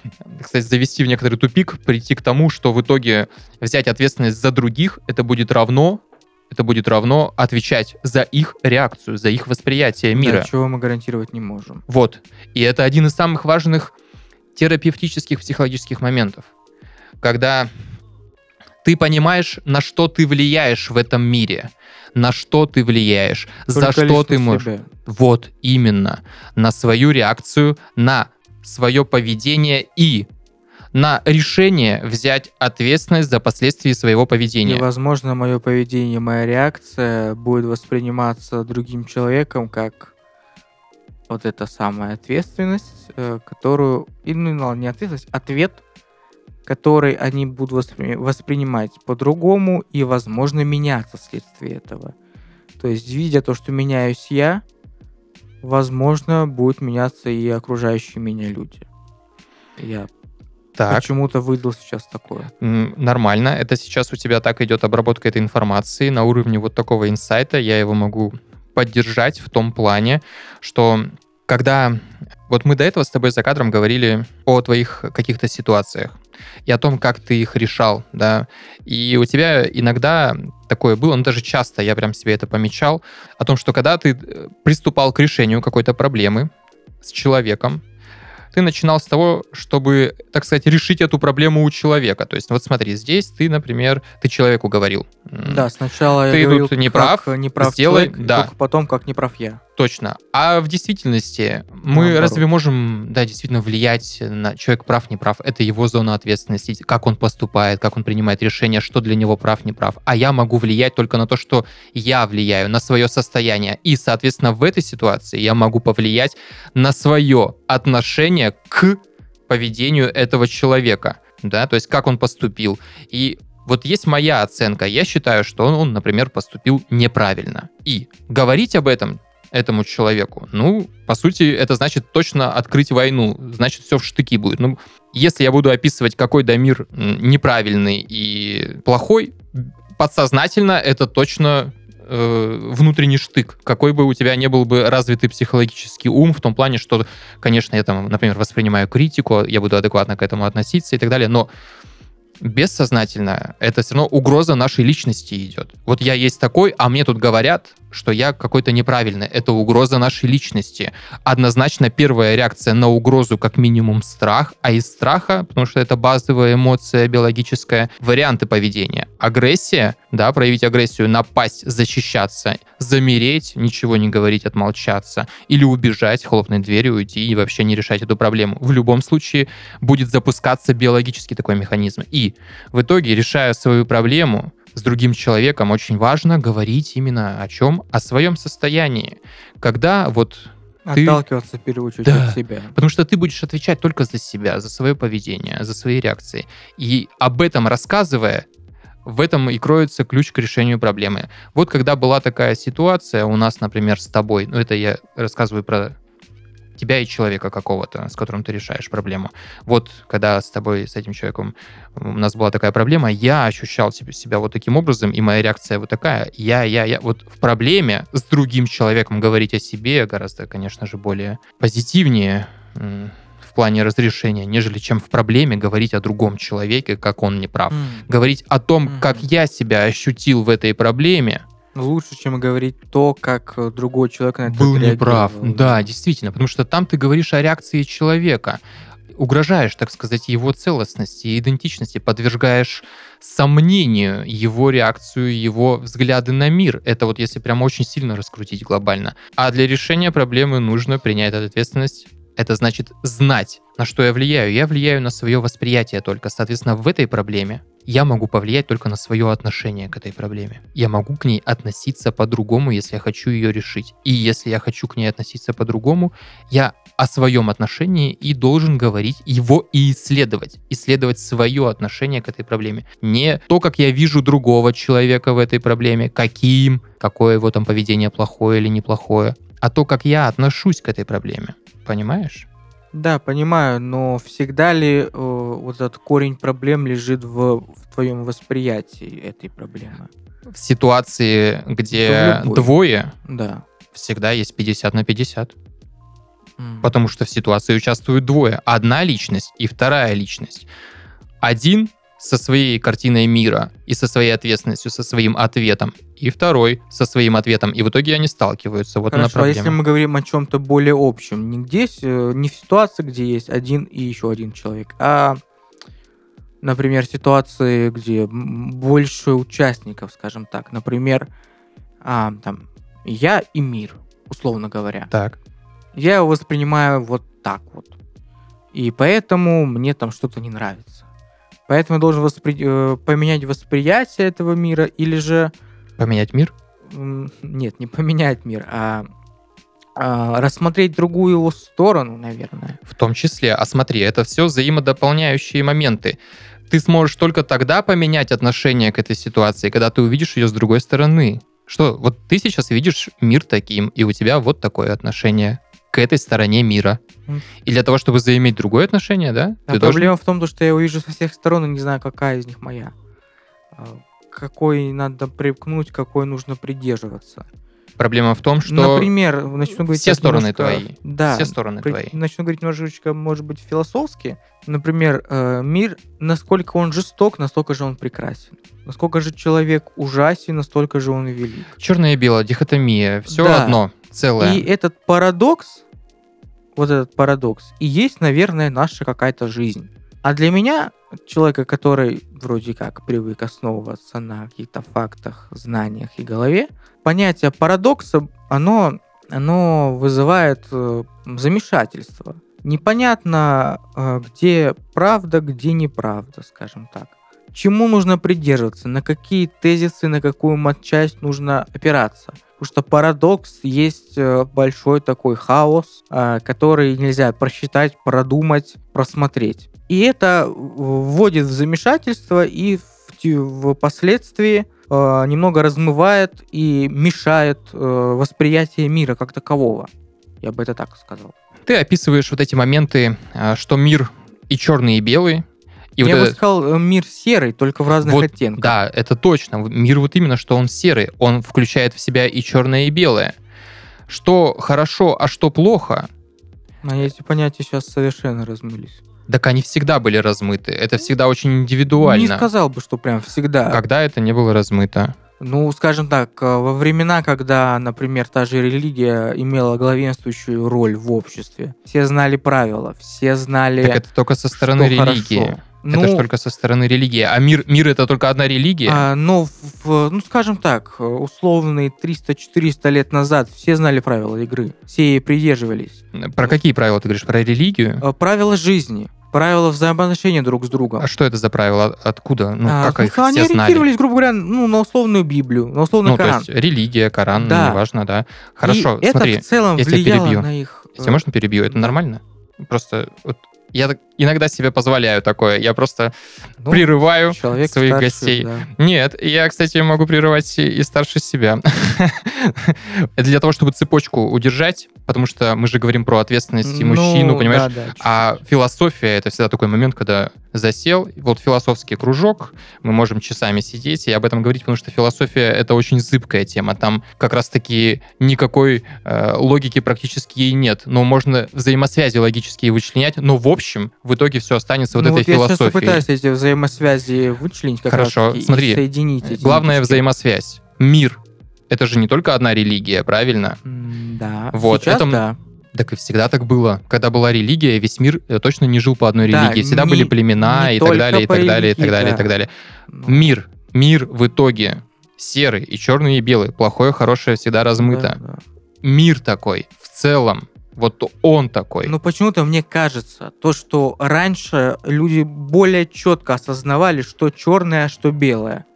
кстати, завести в некоторый тупик, прийти к тому, что в итоге взять ответственность за других, это будет равно, это будет равно отвечать за их реакцию, за их восприятие мира. Да, чего мы гарантировать не можем. Вот. И это один из самых важных терапевтических психологических моментов. Когда ты понимаешь, на что ты влияешь в этом мире, на что ты влияешь, за Только что лишь ты можешь. себя. Вот именно. На свою реакцию, на свое поведение и на решение взять ответственность за последствия своего И, поведения. возможно, мое поведение, моя реакция будет восприниматься другим человеком как вот эта самая ответственность, э, которую, и, ну, не ответственность, ответ, который они будут воспри- воспринимать по-другому и, возможно, меняться вследствие этого. То есть, видя то, что меняюсь я, возможно, будут меняться и окружающие меня люди. Я Так. почему-то выдал сейчас такое. Нормально. Это сейчас у тебя так идет обработка этой информации на уровне вот такого инсайта. Я его могу поддержать в том плане, что когда... Вот мы до этого с тобой за кадром говорили о твоих каких-то ситуациях и о том, как ты их решал, да. И у тебя иногда такое было, ну даже часто, я прям себе это помечал, о том, что когда ты э, приступал к решению какой-то проблемы с человеком, ты начинал с того, чтобы, так сказать, решить эту проблему у человека. То есть, вот смотри, здесь ты, например, ты человеку говорил. Да, сначала Ты я говорил, тут не как прав, не прав сделай- человек, да. только потом, как не прав я. Точно. А в действительности мы Наоборот. разве можем, да, действительно влиять на человек прав, не прав? Это его зона ответственности, как он поступает, как он принимает решения, что для него прав, не прав. А я могу влиять только на то, что я влияю на свое состояние. И, соответственно, в этой ситуации я могу повлиять на свое отношение к поведению этого человека. Да, то есть как он поступил. И вот есть моя оценка. Я считаю, что он, он, например, поступил неправильно. И говорить об этом этому человеку. Ну, по сути, это значит точно открыть войну. Значит, все в штыки будет. Ну, если я буду описывать, какой Дамир неправильный и плохой, подсознательно это точно э, внутренний штык. Какой бы у тебя не был бы развитый психологический ум, в том плане, что, конечно, я там, например, воспринимаю критику, я буду адекватно к этому относиться и так далее, но бессознательно это все равно угроза нашей личности идет. Вот я есть такой, а мне тут говорят, что я какой-то неправильный. Это угроза нашей личности. Однозначно первая реакция на угрозу как минимум страх, а из страха, потому что это базовая эмоция биологическая, варианты поведения. Агрессия, да, проявить агрессию, напасть, защищаться, замереть, ничего не говорить, отмолчаться, или убежать, хлопнуть дверью, уйти и вообще не решать эту проблему. В любом случае будет запускаться биологический такой механизм. И в итоге, решая свою проблему, с другим человеком очень важно говорить именно о чем? О своем состоянии. Когда вот ты- Отталкиваться в первую очередь Да. от себя. Потому что ты будешь отвечать только за себя, за свое поведение, за свои реакции. И об этом рассказывая, в этом и кроется ключ к решению проблемы. Вот когда была такая ситуация у нас, например, с тобой, ну это я рассказываю про тебя и человека какого-то, с которым ты решаешь проблему. Вот когда с тобой, с этим человеком у нас была такая проблема, я ощущал себя, себя вот таким образом, и моя реакция вот такая. Я, я, я. Вот в проблеме с другим человеком говорить о себе гораздо, конечно же, более позитивнее в плане разрешения, нежели чем в проблеме говорить о другом человеке, как он не прав. М. Говорить о том, Мгм. как я себя ощутил в этой проблеме, Лучше, чем говорить то, как э, другой человек на это был неправ. Да, действительно, потому что там ты говоришь о реакции человека, угрожаешь, так сказать, его целостности и идентичности, подвергаешь сомнению его реакцию, его взгляды на мир. Это вот если прям очень сильно раскрутить глобально. А для решения проблемы нужно принять ответственность. Это значит знать, на что я влияю. Я влияю на свое восприятие только. Соответственно, в этой проблеме я могу повлиять только на свое отношение к этой проблеме. Я могу к ней относиться по-другому, если я хочу ее решить. И если я хочу к ней относиться по-другому, я о своем отношении и должен говорить его и исследовать. Исследовать свое отношение к этой проблеме. Не то, как я вижу другого человека в этой проблеме, каким, какое его там поведение плохое или неплохое, а то, как я отношусь к этой проблеме. Понимаешь? Да, понимаю, но всегда ли э, вот этот корень проблем лежит в, в твоем восприятии этой проблемы? В ситуации, где в двое, Да. всегда есть 50 на 50. М. Потому что в ситуации участвуют двое. Одна личность и вторая личность. Один со своей картиной мира и со своей ответственностью, со своим ответом, и второй со своим ответом. И в итоге они сталкиваются. Вот она Хорошо, а проблема. если мы говорим о чем-то более общем, не здесь, э, не в ситуации, где есть один и еще один человек, а, например, ситуации, где больше участников, скажем так. Например, а, там, я и мир, условно говоря. Так. Я его воспринимаю вот так вот. И поэтому мне там что-то не нравится. Поэтому я должен воспри- э, поменять восприятие этого мира или же Поменять мир? Нет, не поменять мир, а, а рассмотреть другую его сторону, наверное. В том числе. А смотри, это все взаимодополняющие моменты. Ты сможешь только тогда поменять отношение к этой ситуации, когда ты увидишь ее с другой стороны. Что, вот ты сейчас видишь мир таким, и у тебя вот такое отношение к этой стороне мира. И для того, чтобы заиметь другое отношение, да, А ты должен проблема в том, то, что я увижу со всех сторон и не знаю, какая из них моя. Какой надо привкнуть, какой нужно придерживаться. Проблема в том, что Например, начну говорить все стороны немножко- твои. Да. все стороны при- твои. Начну говорить немножечко, может быть, философски. Например, э, мир, насколько он жесток, настолько же он прекрасен. Насколько же человек ужасен, настолько же он велик. Черное и белое, дихотомия, все Да. одно, целое. И этот парадокс, вот этот парадокс, и есть, наверное, наша какая-то жизнь. А для меня, человека, который вроде как привык основываться на каких-то фактах, знаниях и голове, понятие парадокса, оно оно вызывает э, замешательство. Непонятно, э, где правда, где неправда, скажем так. Чему нужно придерживаться, на какие тезисы, на какую матчасть нужно опираться. Потому что парадокс есть э, большой такой хаос, который нельзя просчитать, продумать, просмотреть. И это вводит в замешательство и впоследствии э, немного размывает и мешает восприятие мира как такового. Я бы это так сказал. Ты описываешь вот эти моменты, что мир и черный, и белый, и Я вот бы это... сказал, мир серый, только в разных вот, оттенках. Да, это точно. Мир вот именно, что он серый. Он включает в себя и черное, и белое. Что хорошо, а что плохо? А эти понятия сейчас совершенно размылись. Так они всегда были размыты. Это всегда очень индивидуально. Не сказал бы, что прям всегда. Когда это не было размыто? Ну, скажем так, э, во времена, когда, например, та же религия имела главенствующую роль в обществе, все знали правила, все знали. Так это только со стороны религии. Хорошо. Ну, это же только со стороны религии. А мир, мир это только одна религия? А, но, в, ну, скажем так, условные 300-400 лет назад все знали правила игры. Все ей придерживались. Про какие правила ты говоришь? Про религию? А, правила жизни. Правила взаимоотношения друг с другом. А что это за правила? Откуда? Ну, а, как ну, их они все знали? ориентировались, грубо говоря, ну, на условную Библию, на условный ну, Коран. то есть религия, Коран, да. неважно, да. Хорошо, И смотри, это в целом я влияло перебью. на их... Тебя можно перебью? Это да. нормально? Просто вот я так иногда себе позволяю такое. Я просто Ну, прерываю своих старше, гостей. да. Нет, я, кстати, могу прерывать и старше себя. Это для того, чтобы цепочку удержать, потому что мы же говорим про ответственность и Ну, мужчину, понимаешь? А философия — это всегда такой момент, когда засел, вот философский кружок, мы можем часами сидеть и об этом говорить, потому что философия — это очень зыбкая тема. Там как раз-таки никакой э, логики практически и нет. Но можно взаимосвязи логические вычленять, но в общем, в итоге все останется вот Ну, этой вот я сейчас философией. пытаюсь эти взаимосвязи вычленить как Хорошо, раз-таки смотри, и соединить эти Главная ниточки. взаимосвязь. Мир. Это же не только одна религия, правильно? Да, Вот, сейчас это да. Так и всегда так было. Когда была религия, весь мир э, точно не жил по одной Да, религии. Всегда не- были племена не и так далее, и так далее, и так далее, и так далее. Ну, Мир. Мир в итоге серый и черный и белый. Плохое, хорошее всегда размыто. да, да. Мир такой в целом. Вот он такой. Но почему-то мне кажется, то, что раньше люди более четко осознавали, что черное, а что белое.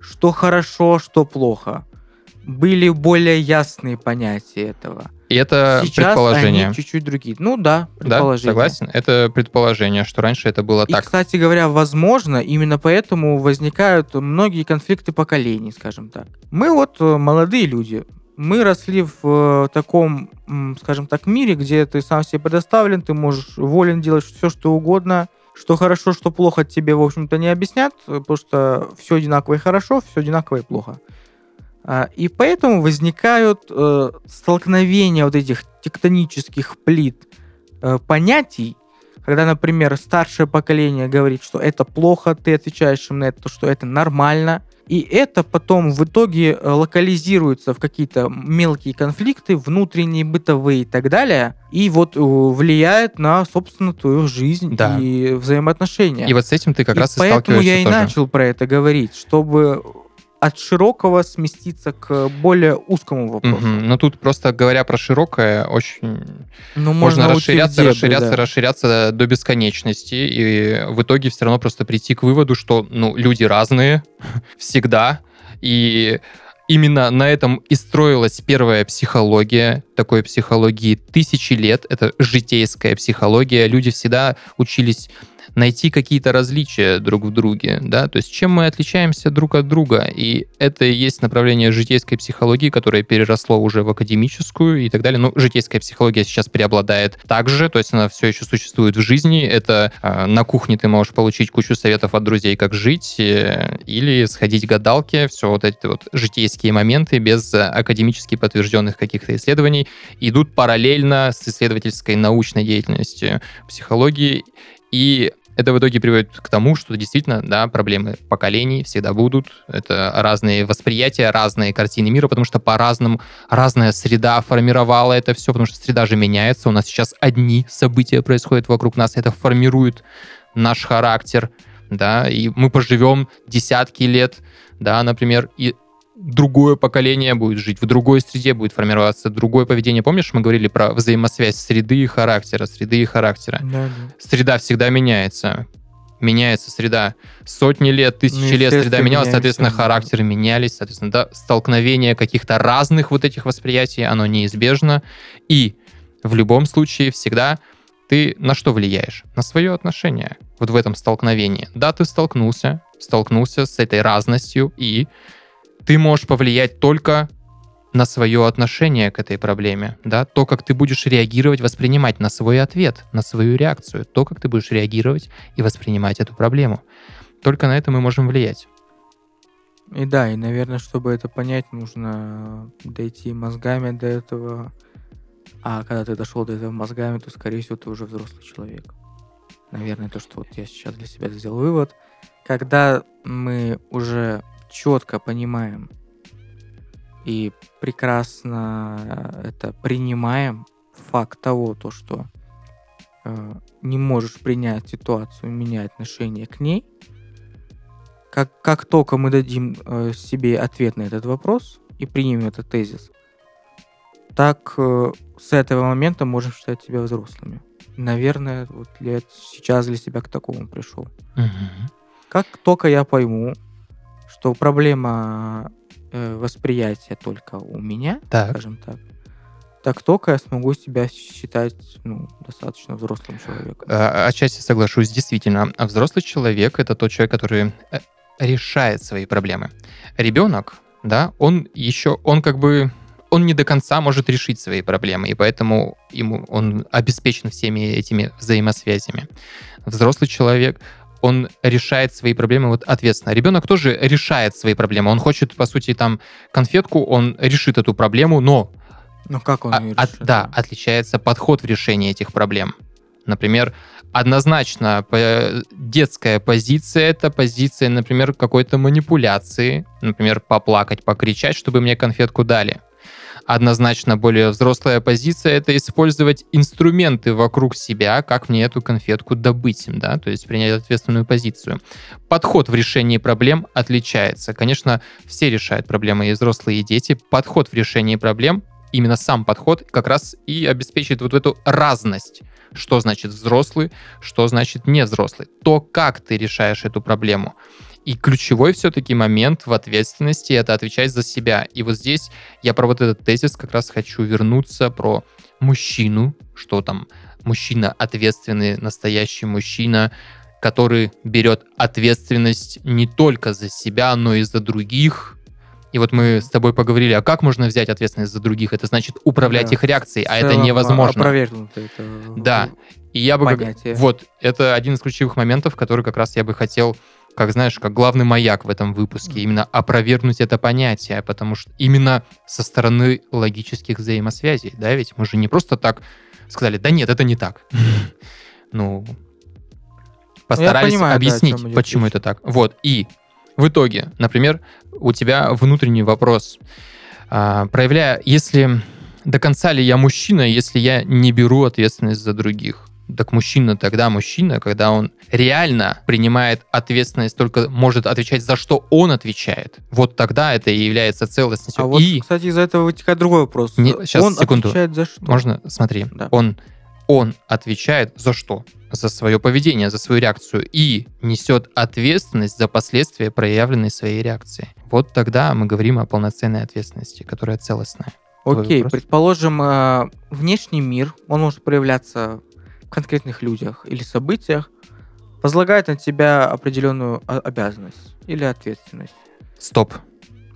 Что хорошо, что плохо. Были более ясные понятия этого. и это Сейчас предположение. они чуть-чуть другие. Ну да, Да, предположение. согласен. Это предположение, что раньше это было И, так. кстати говоря, возможно, именно поэтому возникают многие конфликты поколений, скажем так. Мы вот э, молодые люди, мы росли в э, таком, скажем так, мире, где ты сам себе предоставлен, ты можешь волен делать все, что угодно. Что хорошо, что плохо, тебе, в общем-то, не объяснят, потому что все одинаково и хорошо, все одинаково и плохо. А, И поэтому возникают э, столкновения вот этих тектонических плит э, понятий, когда, например, старшее поколение говорит, что это плохо, ты отвечаешь им на это, что это нормально, и это потом в итоге э, локализируется в какие-то мелкие конфликты, внутренние, бытовые и так далее, и вот э, влияет на, собственно, твою жизнь Да. и взаимоотношения. И вот с этим ты как И раз и поэтому сталкиваешься я и тоже. начал про это говорить, чтобы от широкого сместиться к более узкому вопросу. Мгм. Но тут просто говоря про широкое, очень Ну, можно, в расширяться, дебри, расширяться, да. расширяться до бесконечности, и в итоге все равно просто прийти к выводу, что ну, люди разные всегда, и именно на этом и строилась первая психология, такой психологии тысячи лет, это житейская психология, люди всегда учились найти какие-то различия друг в друге, да, то есть чем мы отличаемся друг от друга, и это и есть направление житейской психологии, которое переросло уже в академическую и так далее, ну, житейская психология сейчас преобладает также, то есть она все еще существует в жизни, это э, на кухне ты можешь получить кучу советов от друзей, как жить, э, или сходить к гадалке, все вот эти вот житейские моменты без академически подтвержденных каких-то исследований идут параллельно с исследовательской научной деятельностью психологии, и это в итоге приводит к тому, что действительно, да, проблемы поколений всегда будут. Это разные восприятия, разные картины мира, потому что по-разному разная среда формировала это все, потому что среда же меняется. У нас сейчас одни события происходят вокруг нас, это формирует наш характер, да, и мы поживем десятки лет, да, например, и другое поколение будет жить, в другой среде будет формироваться другое поведение. Помнишь, мы говорили про взаимосвязь среды и характера, среды и характера. Да, да. Среда всегда меняется. Меняется среда. Сотни лет, тысячи Ну, лет среда менялась, соответственно, характеры менялись, соответственно, да, столкновение каких-то разных вот этих восприятий, оно неизбежно. И в любом случае всегда ты на что влияешь? На свое отношение вот в этом столкновении. Да, ты столкнулся, столкнулся с этой разностью, и ты можешь повлиять только на свое отношение к этой проблеме, да, то, как ты будешь реагировать, воспринимать на свой ответ, на свою реакцию, то, как ты будешь реагировать и воспринимать эту проблему. Только на это мы можем влиять. И да, и, наверное, чтобы это понять, нужно дойти мозгами до этого. А когда ты дошел до этого мозгами, то, скорее всего, ты уже взрослый человек. Наверное, то, что вот я сейчас для себя сделал вывод. Когда мы уже четко понимаем и прекрасно это принимаем, факт того, то, что э, не можешь принять ситуацию, менять отношение к ней, как, как только мы дадим э, себе ответ на этот вопрос и примем этот тезис, так э, с этого момента можем считать себя взрослыми. Наверное, вот лет сейчас для себя к такому пришел. Как только я пойму, что проблема э, восприятия только у меня, Так. скажем так, так только я смогу себя считать ну, достаточно взрослым человеком. А, Отчасти соглашусь, действительно. А Взрослый человек — это тот человек, который э, решает свои проблемы. Ребенок, да, он еще, он как бы, он не до конца может решить свои проблемы, и поэтому ему он обеспечен всеми этими взаимосвязями. Взрослый человек, он решает свои проблемы вот ответственно. Ребенок тоже решает свои проблемы. Он хочет, по сути, там конфетку, он решит эту проблему, но Ну как он а- её от- решит? да, отличается подход в решении этих проблем. Например, однозначно по- детская позиция это позиция, например, какой-то манипуляции, например, поплакать, покричать, чтобы мне конфетку дали. Однозначно более взрослая позиция это использовать инструменты вокруг себя, как мне эту конфетку добыть, да, то есть принять ответственную позицию. Подход в решении проблем отличается. Конечно, все решают проблемы, и взрослые, и дети. Подход в решении проблем именно сам подход как раз и обеспечивает вот эту разность. Что значит взрослый, что значит не взрослый. То, как ты решаешь эту проблему. И ключевой все-таки момент в ответственности — это отвечать за себя. И вот здесь я про вот этот тезис как раз хочу вернуться, про мужчину, что там мужчина ответственный, настоящий мужчина, который берет ответственность не только за себя, но и за других. И вот мы с тобой поговорили, а как можно взять ответственность за других? Это значит управлять Да, их реакцией, а это невозможно. опровергнуто это Да. И я бы... понятие. Вот, это один из ключевых моментов, который как раз я бы хотел, как знаешь, как главный маяк в этом выпуске, именно опровергнуть это понятие, потому что именно со стороны логических взаимосвязей, да, ведь мы же не просто так сказали, да нет, это не так. Ну, постарались понимаю, да, о объяснить, почему это так. Вот, и в итоге, например, у тебя внутренний вопрос, а, проявляя, если до конца ли я мужчина, если я не беру ответственность за других? Так мужчина тогда мужчина, когда он реально принимает ответственность, только может отвечать за что он отвечает. Вот тогда это и является целостностью. А вот, и кстати, из-за этого вытекает другой вопрос. Не, щас, Он секунду. отвечает за что? можно, смотри, Да. он, он отвечает за что? За свое поведение, за свою реакцию и несет ответственность за последствия проявленной своей реакции. Вот тогда мы говорим о полноценной ответственности, которая целостная. Окей, предположим, э, внешний мир, он может проявляться конкретных людях или событиях, возлагает на тебя определенную обязанность или ответственность. Стоп.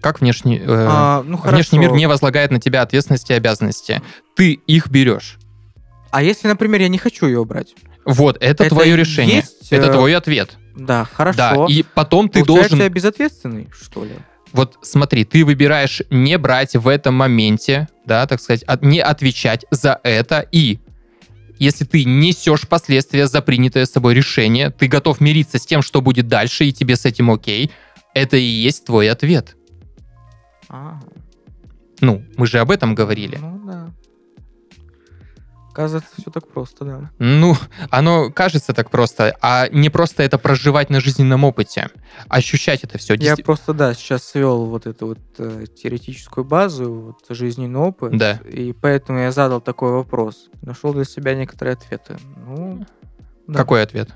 Как внешний, э, А, ну внешний мир не возлагает на тебя ответственности и обязанности? Ты их берешь. А если, например, я не хочу ее брать? Вот, это, Это твое решение. есть, это э, твой ответ. Да, хорошо. Да, и потом ты Получается, должен... я безответственный, что ли? Вот смотри, ты выбираешь не брать в этом моменте, да, так сказать, от- не отвечать за это, и если ты несешь последствия за принятое собой решение, ты готов мириться с тем, что будет дальше, и тебе с этим окей, это и есть твой ответ. А, Ну, мы же об этом говорили. Ну. Кажется, все так просто, да. Ну, оно кажется так просто, а не просто это проживать на жизненном опыте, ощущать это все. Я просто, да, сейчас свел вот эту вот э, теоретическую базу, вот, жизненный опыт, Да. и поэтому я задал такой вопрос. Нашел для себя некоторые ответы. Ну, да. Какой ответ?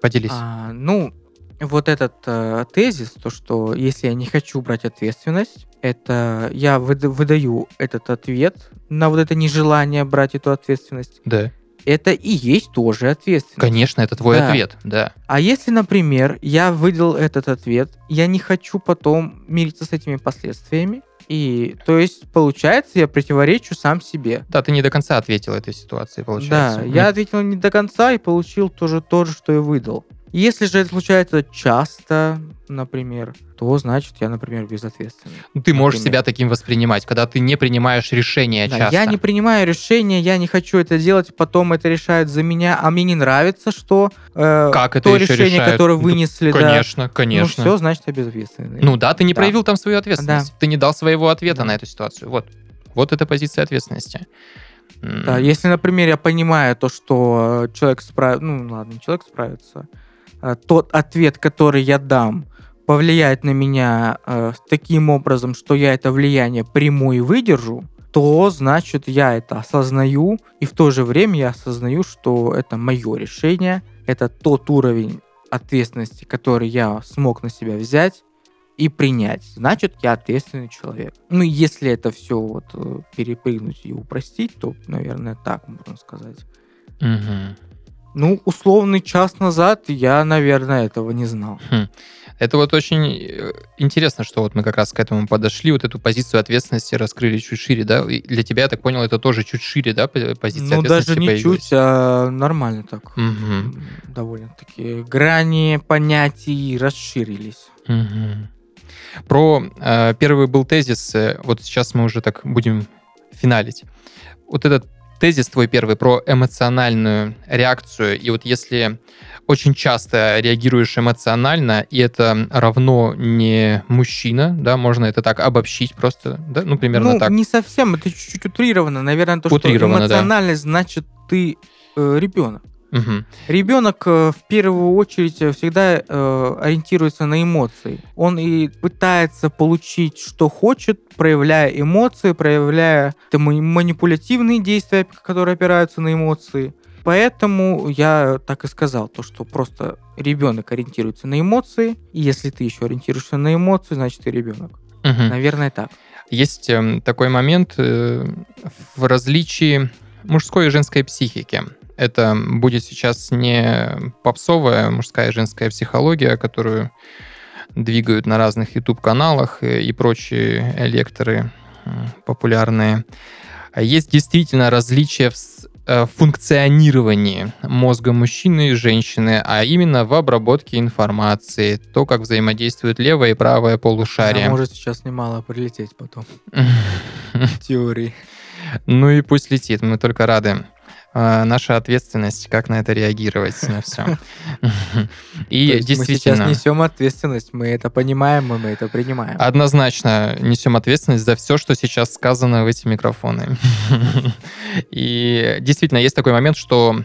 Поделись. А, ну, вот этот э, тезис, то, что если я не хочу брать ответственность, это я выда- выдаю этот ответ на вот это нежелание брать эту ответственность. Да. Это и есть тоже ответственность. Конечно, это твой Да. ответ, да. А если, например, я выдал этот ответ, я не хочу потом мириться с этими последствиями, и то есть получается я противоречу сам себе. Да, ты не до конца ответил этой ситуации, получается. Да, я ответил не до конца и получил тоже то же, что и выдал. Если же это случается часто, например, то значит я, например, безответственный. Ну, Ты можешь например. себя таким воспринимать, когда ты не принимаешь решения Да, часто. я не принимаю решения, я не хочу это делать, потом это решают за меня, а мне не нравится, что э, Как это то решение, решают? которое Да, вынесли, да, Конечно, конечно. ну все, значит я безответственный. Ну да, ты не Да. проявил там свою ответственность. Ты не дал своего ответа Да. на эту ситуацию. Вот. Вот это позиция ответственности. Да, если, например, я понимаю то, что человек справится, ну ладно, человек справится, тот ответ, который я дам, повлияет на меня э, таким образом, что я это влияние приму и выдержу, то значит я это осознаю, и в то же время я осознаю, что это мое решение, это тот уровень ответственности, который я смог на себя взять и принять. Значит, я ответственный человек. Ну, если это все вот э, перепрыгнуть и упростить, то, наверное, так можно сказать. мгм. Ну, условный час назад я, наверное, этого не знал. Это вот очень э, интересно, что вот мы как раз к этому подошли, вот эту позицию ответственности раскрыли чуть шире, да? И для тебя, я так понял, это тоже чуть шире, да, по- позиция ну, ответственности даже не появилась? чуть, а нормально так. М, Довольно-таки грани понятий расширились. Мгм. Про э, первый был тезис, э, вот сейчас мы уже так будем финалить. Вот этот тезис твой первый про эмоциональную реакцию, и вот если очень часто реагируешь эмоционально, и это равно не мужчина, да, можно это так обобщить просто, да, ну, примерно ну, так. не совсем, это чуть-чуть утрировано. Наверное, то, Утрировано, что да. эмоциональность значит ты э, ребенок. Мгм. Ребенок э, в первую очередь э, всегда э, ориентируется на эмоции. Он и пытается получить, что хочет, проявляя эмоции, проявляя ма- манипулятивные действия, которые опираются на эмоции. Поэтому я так и сказал, то, что просто ребенок ориентируется на эмоции, и если ты еще ориентируешься на эмоции, значит ты ребенок. Мгм. Наверное, так. Есть эм, такой момент э, в различии мужской и женской психики. Это будет сейчас не попсовая мужская и женская психология, которую двигают на разных YouTube-каналах и, прочие лекторы популярные. А Есть действительно различия в э, функционировании мозга мужчины и женщины, а именно в обработке информации, то, как взаимодействуют левое и правое полушарие. А может сейчас немало прилететь потом. Теории. Ну и пусть летит, мы только рады. А, Наша ответственность, как на это реагировать, на все. И есть мы сейчас действительно, несем ответственность, мы это понимаем, мы это принимаем. однозначно несем ответственность за все, что сейчас сказано в эти микрофоны. И действительно, есть такой момент, что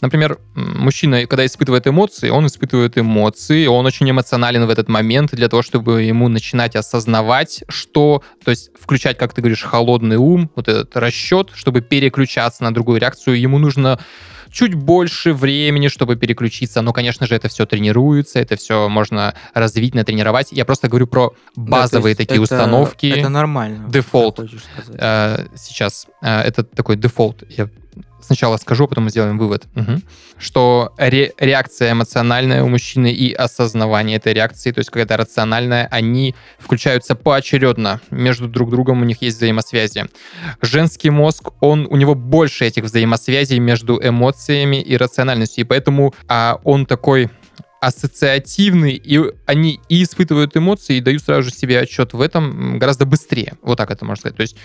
Например, мужчина, когда испытывает эмоции, он испытывает эмоции, он очень эмоционален в этот момент для того, чтобы ему начинать осознавать, что, то есть включать, как ты говоришь, холодный ум, вот этот расчет, чтобы переключаться на другую реакцию, ему нужно чуть больше времени, чтобы переключиться. Но, конечно же, это все тренируется, это все можно развить, натренировать. Я просто говорю про Да, базовые есть такие это- установки. Это нормально. Дефолт. Э, сейчас э, это такой дефолт. Я сначала скажу, а потом сделаем вывод. Мгм. Что ре- реакция эмоциональная у мужчины и осознавание этой реакции, то есть какая-то рациональная, они включаются поочередно. Между друг другом у них есть взаимосвязи. Женский мозг, он, у него больше этих взаимосвязей между эмоциями и рациональностью, и поэтому а, он такой ассоциативный, и они и испытывают эмоции, и дают сразу же себе отчет в этом гораздо быстрее. Вот так это можно сказать. То есть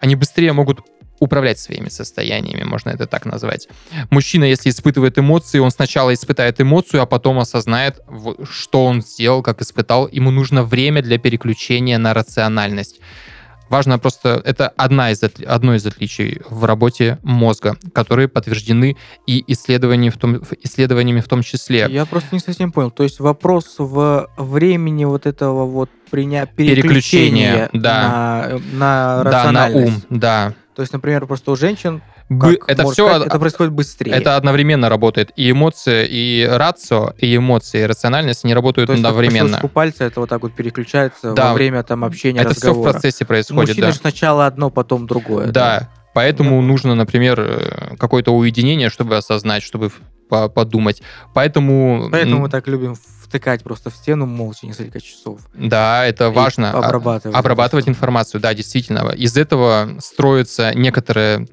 они быстрее могут управлять своими состояниями, можно это так назвать. Мужчина, если испытывает эмоции, он сначала испытает эмоцию, а потом осознает, что он сделал, как испытал. Ему нужно время для переключения на рациональность. Важно просто, это одна из, одно из отличий в работе мозга, которые подтверждены и исследованиями в том, исследованиями в том числе. Я просто не совсем понял. То есть вопрос в времени вот этого вот приня... Переключения, переключения да. на, на Да, на рациональность. ум, да. То есть, например, просто у женщин Бы- это все сказать, это происходит быстрее. Это одновременно работает. И эмоции, и рацио, и эмоции, и рациональность не работают То есть одновременно. щелчку пальца это вот так вот переключается Да. во время там общения, Это все в разговора. процессе У происходит, мужчины да. же сначала одно, потом другое. Да, поэтому понял. нужно, например, э, какое-то уединение, чтобы осознать, чтобы по- подумать. Поэтому, Поэтому мы так любим втыкать просто в стену молча несколько часов. да, это И важно. а- обрабатывать. Обрабатывать информацию, да, действительно. Из этого строится некоторая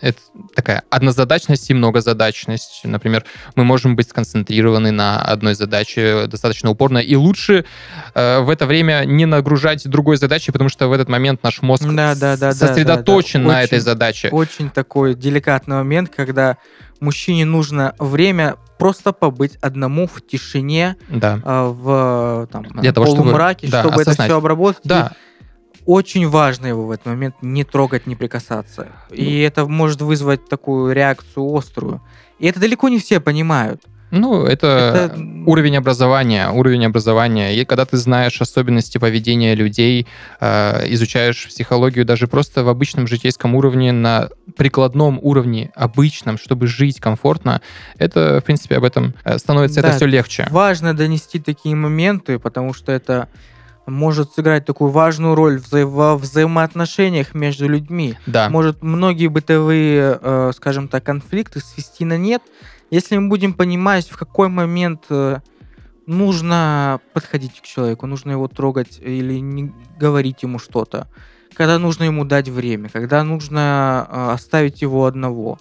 это такая однозадачность и многозадачность. Например, мы можем быть сконцентрированы на одной задаче достаточно упорно, и лучше э, в это время не нагружать другой задачей, потому что в этот момент наш мозг Да, да, да, да, сосредоточен да, да. на этой Очень- задаче. Очень такой деликатный момент, когда мужчине нужно время просто побыть одному в тишине, Да. а, в там, Для того, чтобы- полумраке, да, чтобы это осознать. все обработать. И Да, очень важно его в этот момент не трогать, не прикасаться. Ну. И это может вызвать такую реакцию острую. И это далеко не все понимают. ну, это, Это- уровень образования, уровень образования. И когда ты знаешь особенности поведения людей, э, изучаешь психологию даже просто в обычном житейском уровне, на прикладном уровне, обычном, чтобы жить комфортно, это, в принципе, об этом э, становится это Да, все легче. Важно донести такие моменты, потому что это может сыграть такую важную роль вза- во взаимоотношениях между людьми. Да, Может многие бытовые, э, скажем так, конфликты свести на нет, если мы будем понимать, в какой момент э, нужно подходить к человеку, нужно его трогать или не говорить ему что-то, когда нужно ему дать время, когда нужно э, оставить его одного.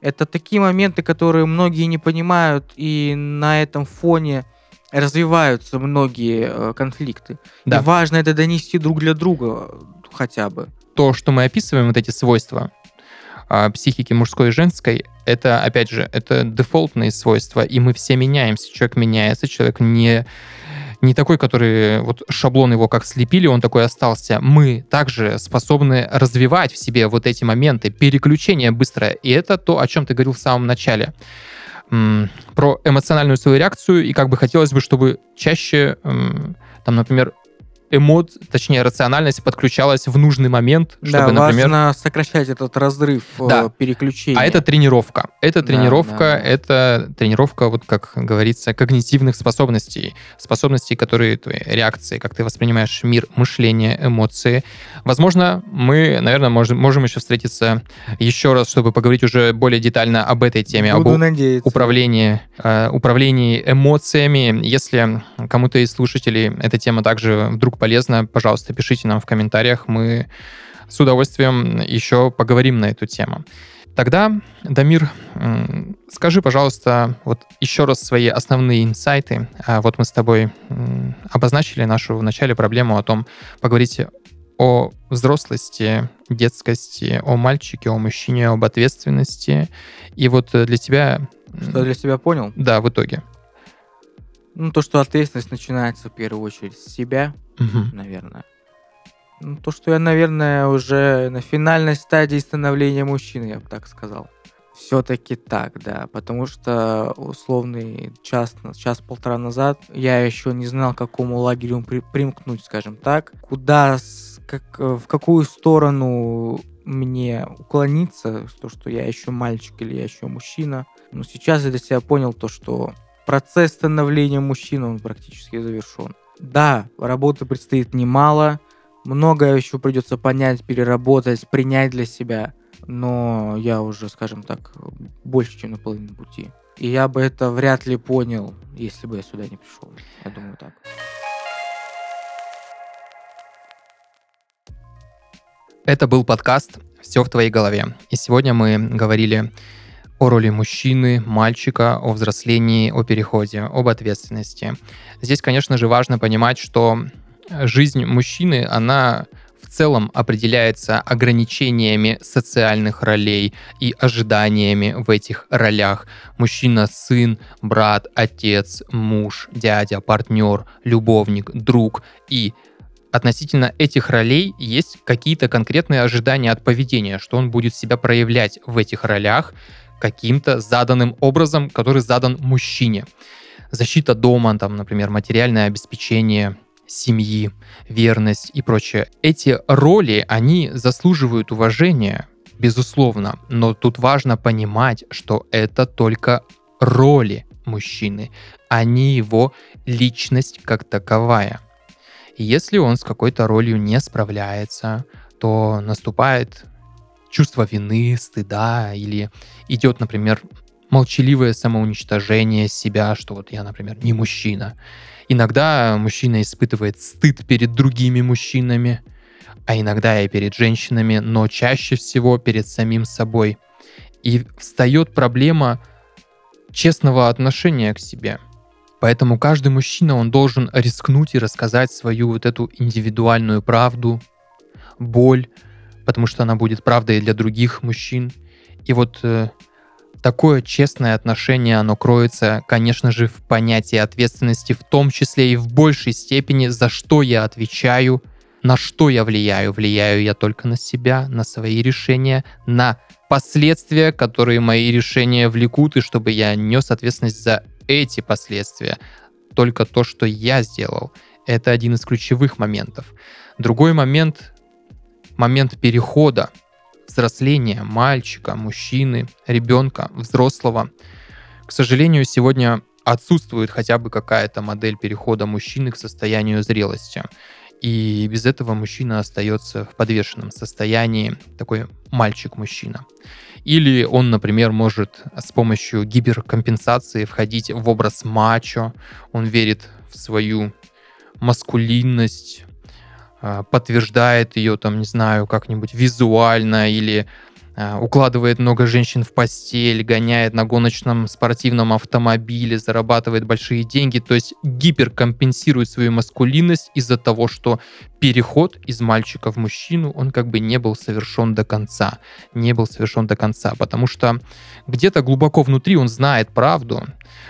Это такие моменты, которые многие не понимают, и на этом фоне развиваются многие э, конфликты. Да. И важно это донести друг для друга хотя бы. то, что мы описываем, вот эти свойства а, психики мужской и женской, это, опять же, это дефолтные свойства, и мы все меняемся. Человек меняется, человек не, не такой, который вот шаблон его как слепили, он такой остался. Мы также способны развивать в себе вот эти моменты, переключение быстрое. И это то, о чем ты говорил в самом начале. Про эмоциональную свою реакцию, и как бы хотелось бы, чтобы чаще, там, например, эмоц, точнее, рациональность подключалась в нужный момент, чтобы, да, например, важно сокращать этот разрыв э, Да. переключения. а это тренировка. Это Да, тренировка, да, да. это тренировка, вот как говорится, когнитивных способностей. Способностей, которые твои реакции, как ты воспринимаешь мир, мышление, эмоции. Возможно, мы, наверное, можем, можем еще встретиться еще раз, чтобы поговорить уже более детально об этой теме, об Буду у- надеяться. управлении, э, управлении эмоциями. Если кому-то из слушателей эта тема также вдруг полезна, пожалуйста, пишите нам в комментариях. Мы с удовольствием еще поговорим на эту тему. Тогда, Дамир, скажи, пожалуйста, вот еще раз свои основные инсайты. А Вот мы с тобой обозначили нашу в начале проблему о том, поговорить о взрослости, детскости, о мальчике, о мужчине, об ответственности. И вот э, для тебя... Что для себя понял? Да, в итоге. Ну, то, что ответственность начинается в первую очередь с себя, Мгм. наверное. Ну, то, что я, наверное, уже на финальной стадии становления мужчины, я бы так сказал. Все-таки так, да. Потому что условный час, час-полтора назад я еще не знал, к какому лагерю при- примкнуть, скажем так. Куда, как, в какую сторону мне уклониться, то, что я еще мальчик или я еще мужчина. Но сейчас я для себя понял то, что процесс становления мужчины, он практически завершен. Да, работы предстоит немало, многое еще придется понять, переработать, принять для себя, но я уже, скажем так, больше, чем на половине пути. И я бы это вряд ли понял, если бы я сюда не пришел. Я думаю так. Это был подкаст «Все в твоей голове». И сегодня мы говорили о роли мужчины, мальчика, о взрослении, о переходе, об ответственности. Здесь, конечно же, важно понимать, что жизнь мужчины, она в целом определяется ограничениями социальных ролей и ожиданиями в этих ролях. Мужчина, сын, брат, отец, муж, дядя, партнер, любовник, друг и относительно этих ролей есть какие-то конкретные ожидания от поведения, что он будет себя проявлять в этих ролях каким-то заданным образом, который задан мужчине. Защита дома, там, например, материальное обеспечение семьи, верность и прочее. Эти роли, они заслуживают уважения, безусловно, но тут важно понимать, что это только роли мужчины, а не его личность как таковая. Если он с какой-то ролью не справляется, то наступает чувство вины, стыда или идет, например, молчаливое самоуничтожение себя, что вот я, например, не мужчина. Иногда мужчина испытывает стыд перед другими мужчинами, а иногда и перед женщинами, но чаще всего перед самим собой. И встает проблема честного отношения к себе. Поэтому каждый мужчина, он должен рискнуть и рассказать свою вот эту индивидуальную правду, боль, потому что она будет правдой для других мужчин. И вот э, такое честное отношение, оно кроется, конечно же, в понятии ответственности, в том числе и в большей степени, за что я отвечаю, на что я влияю. Влияю я только на себя, на свои решения, на последствия, которые мои решения влекут, и чтобы я нес ответственность за эти последствия. Только то, что я сделал. Это один из ключевых моментов. Другой момент — момент перехода, взросления мальчика, мужчины, ребенка, взрослого. К сожалению, сегодня отсутствует хотя бы какая-то модель перехода мужчины к состоянию зрелости. И без этого мужчина остается в подвешенном состоянии, такой мальчик-мужчина. Или он, например, может с помощью гиперкомпенсации входить в образ мачо, он верит в свою маскулинность, подтверждает ее, там, не знаю, как-нибудь визуально или укладывает много женщин в постель, гоняет на гоночном спортивном автомобиле, зарабатывает большие деньги, то есть гиперкомпенсирует свою маскулинность из-за того, что переход из мальчика в мужчину, он как бы не был совершен до конца. Не был совершен до конца, потому что где-то глубоко внутри он знает правду,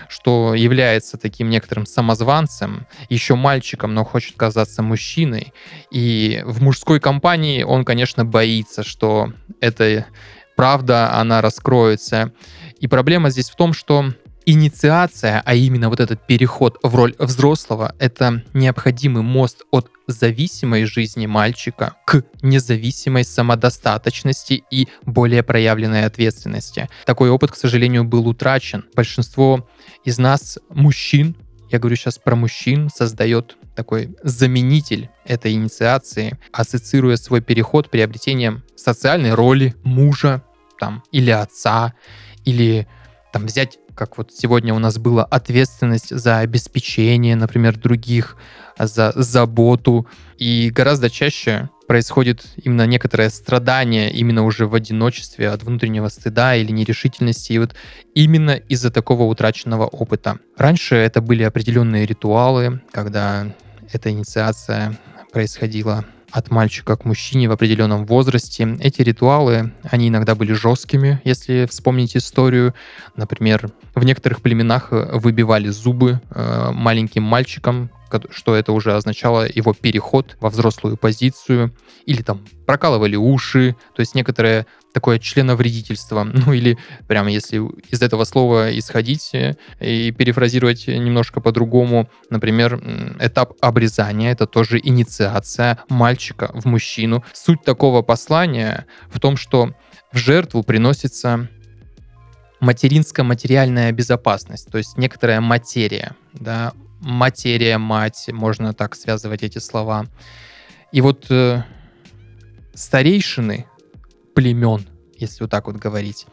что является таким некоторым самозванцем, еще мальчиком, но хочет казаться мужчиной. И в мужской компании он, конечно, боится, что эта правда, она раскроется. И проблема здесь в том, что инициация, а именно вот этот переход в роль взрослого, это необходимый мост от зависимой жизни мальчика к независимой самодостаточности и более проявленной ответственности. Такой опыт, к сожалению, был утрачен. Большинство из нас, мужчин, я говорю сейчас про мужчин, создает такой заменитель этой инициации, ассоциируя свой переход приобретением социальной роли мужа там, или отца, или там взять как вот сегодня у нас была ответственность за обеспечение, например, других, за заботу. И гораздо чаще происходит именно некоторое страдание именно уже в одиночестве от внутреннего стыда или нерешительности, и вот именно из-за такого утраченного опыта. Раньше это были определенные ритуалы, когда эта инициация происходила от мальчика к мужчине в определенном возрасте. Эти ритуалы, они иногда были жесткими, если вспомнить историю. Например, в некоторых племенах выбивали зубы э, маленьким мальчикам, что это уже означало его переход во взрослую позицию, или там прокалывали уши, то есть некоторое такое членовредительство, ну или прямо если из этого слова исходить и перефразировать немножко по-другому, например, этап обрезания, это тоже инициация мальчика в мужчину. Суть такого послания в том, что в жертву приносится материнская материальная безопасность, то есть некоторая материя, да, материя, мать, можно так связывать эти слова. И вот э, старейшины племен, если вот так вот говорить,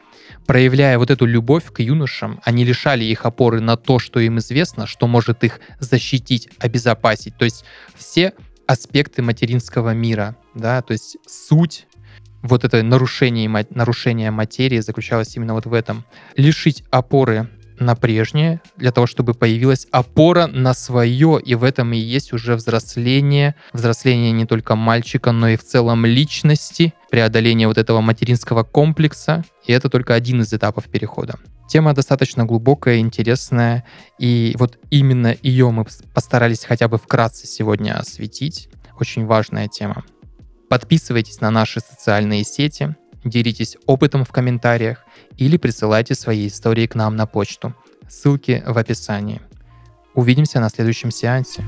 проявляя вот эту любовь к юношам, они лишали их опоры на то, что им известно, что может их защитить, обезопасить. То есть все аспекты материнского мира, да, то есть суть вот это нарушение, нарушение материи заключалось именно вот в этом. Лишить опоры на прежнее, для того, чтобы появилась опора на свое, и в этом и есть уже взросление, взросление не только мальчика, но и в целом личности, преодоление вот этого материнского комплекса, и это только один из этапов перехода. Тема достаточно глубокая, интересная, и вот именно ее мы постарались хотя бы вкратце сегодня осветить. очень важная тема. Подписывайтесь на наши социальные сети, делитесь опытом в комментариях или присылайте свои истории к нам на почту. Ссылки в описании. Увидимся на следующем сеансе.